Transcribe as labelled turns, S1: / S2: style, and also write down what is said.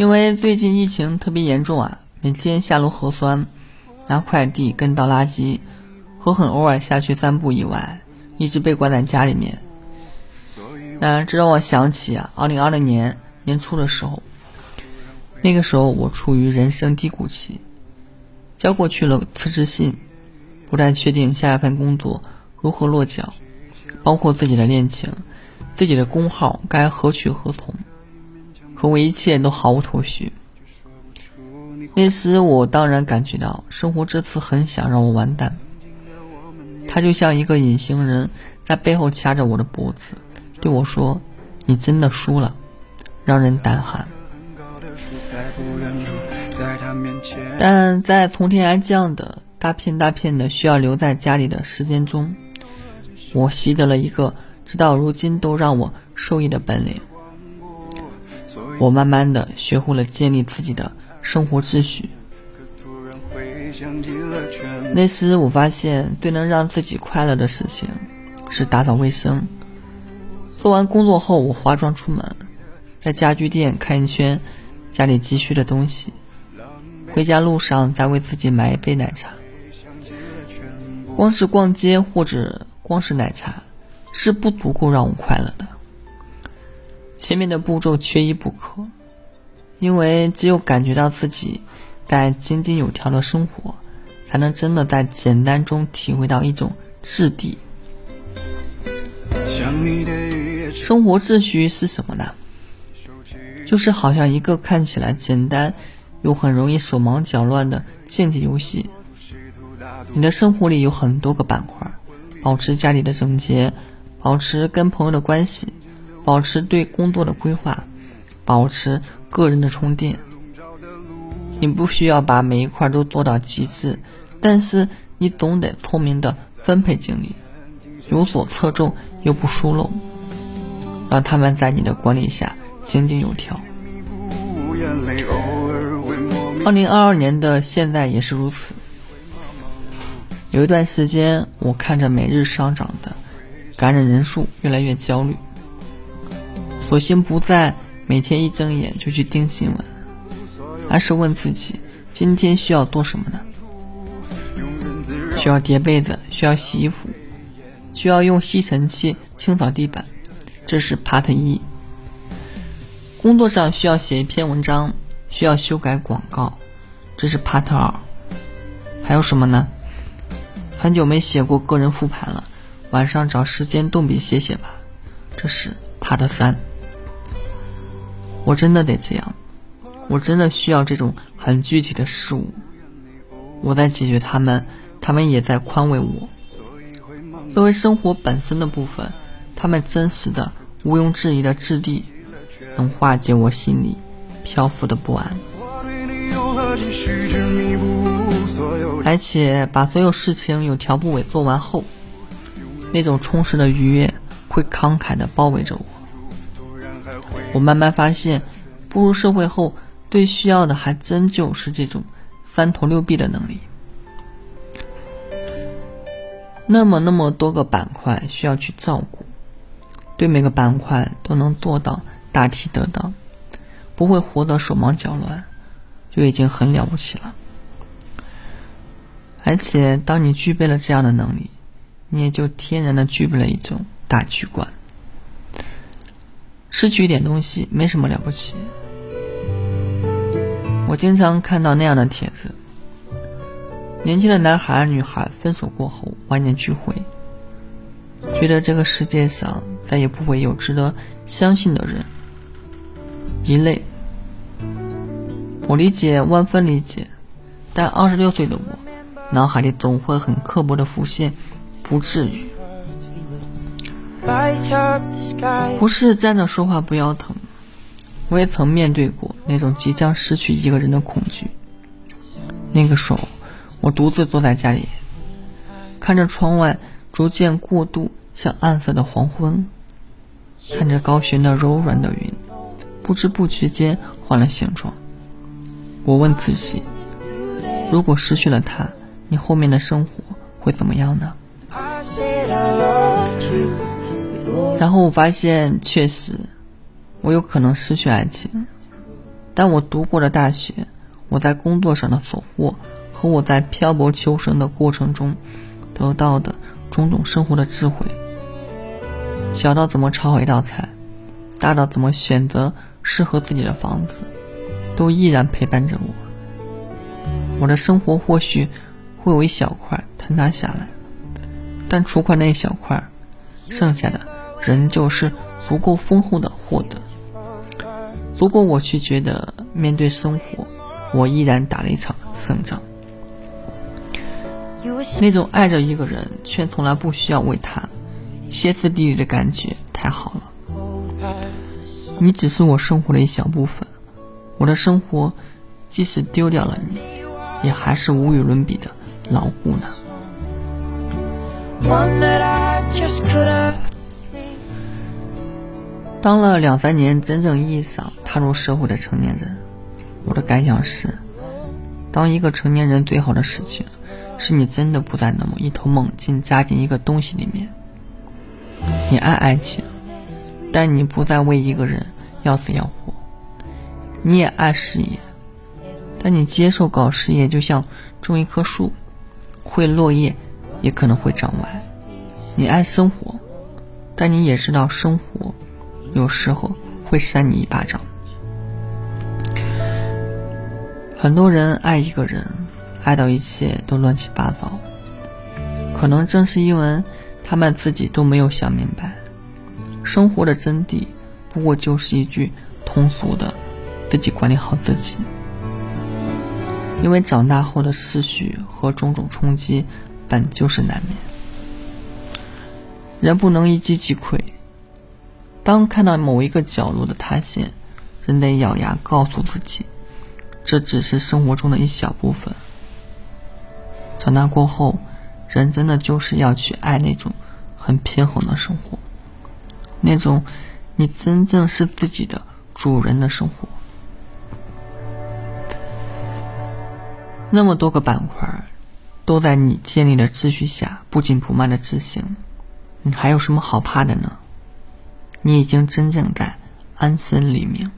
S1: 因为最近疫情特别严重啊，每天下楼核酸、拿快递、跟倒垃圾，和很偶尔下去散步以外，一直被关在家里面。那这让我想起啊，二零二零年年初的时候，那个时候我处于人生低谷期，交过去了辞职信，不太确定下一份工作如何落脚，包括自己的恋情。自己的工号该何去何从？可我一切都毫无头绪。那时我当然感觉到生活这次很想让我完蛋，他就像一个隐形人在背后掐着我的脖子，对我说：“你真的输了。”让人胆寒。但在从天而降的大片大片的需要留在家里的时间中，我习得了一个。直到如今都让我受益的本领，我慢慢的学会了建立自己的生活秩序。那时我发现最能让自己快乐的事情是打扫卫生。做完工作后，我化妆出门，在家具店看一圈家里急需的东西，回家路上再为自己买一杯奶茶。光是逛街或者光是奶茶。是不足够让我快乐的。前面的步骤缺一不可，因为只有感觉到自己在井井有条的生活，才能真的在简单中体会到一种质地。生活秩序是什么呢？就是好像一个看起来简单又很容易手忙脚乱的竞技游戏。你的生活里有很多个板块，保持家里的整洁。保持跟朋友的关系，保持对工作的规划，保持个人的充电。你不需要把每一块都做到极致，但是你总得聪明的分配精力，有所侧重又不疏漏，让他们在你的管理下井井有条。二零二二年的现在也是如此。有一段时间，我看着每日上涨的。感染人数越来越焦虑，索性不再每天一睁眼就去盯新闻，而是问自己：今天需要做什么呢？需要叠被子，需要洗衣服，需要用吸尘器清扫地板，这是 Part 一。工作上需要写一篇文章，需要修改广告，这是 Part 二。还有什么呢？很久没写过个人复盘了。晚上找时间动笔写写吧，这是 Part 三。我真的得这样，我真的需要这种很具体的事物。我在解决他们，他们也在宽慰我。作为生活本身的部分，他们真实的、毋庸置疑的质地，能化解我心里漂浮的不安，而且把所有事情有条不紊做完后。那种充实的愉悦会慷慨地包围着我。我慢慢发现，步入社会后，最需要的还真就是这种三头六臂的能力。那么那么多个板块需要去照顾，对每个板块都能做到大体得当，不会活得手忙脚乱，就已经很了不起了。而且，当你具备了这样的能力，你也就天然的具备了一种大局观，失去一点东西没什么了不起。我经常看到那样的帖子：年轻的男孩女孩分手过后万念俱灰，觉得这个世界上再也不会有值得相信的人，一类。我理解，万分理解，但二十六岁的我，脑海里总会很刻薄的浮现。不至于，不是站着说话不腰疼。我也曾面对过那种即将失去一个人的恐惧。那个时候，我独自坐在家里，看着窗外逐渐过渡向暗色的黄昏，看着高悬的柔软的云，不知不觉间换了形状。我问自己：如果失去了他，你后面的生活会怎么样呢？然后我发现，确实，我有可能失去爱情，但我读过的大学，我在工作上的所获，和我在漂泊求生的过程中得到的种种生活的智慧，小到怎么炒好一道菜，大到怎么选择适合自己的房子，都依然陪伴着我。我的生活或许会有一小块坍塌下来，但除开那一小块，剩下的仍旧是足够丰厚的获得。如果我去觉得面对生活，我依然打了一场胜仗。那种爱着一个人却从来不需要为他歇斯底里的感觉太好了。你只是我生活的一小部分，我的生活即使丢掉了你，也还是无与伦比的牢固呢。当了两三年真正意义上踏入社会的成年人，我的感想是：当一个成年人最好的事情，是你真的不再那么一头猛进扎进一个东西里面。你爱爱情，但你不再为一个人要死要活；你也爱事业，但你接受搞事业就像种一棵树，会落叶，也可能会长歪。你爱生活，但你也知道生活。有时候会扇你一巴掌。很多人爱一个人，爱到一切都乱七八糟，可能正是因为他们自己都没有想明白，生活的真谛不过就是一句通俗的“自己管理好自己”。因为长大后的思绪和种种冲击本就是难免，人不能一击即溃。当看到某一个角落的塌陷，人得咬牙告诉自己，这只是生活中的一小部分。长大过后，人真的就是要去爱那种很平衡的生活，那种你真正是自己的主人的生活。那么多个板块都在你建立的秩序下不紧不慢的执行，你还有什么好怕的呢？你已经真正在安身立命。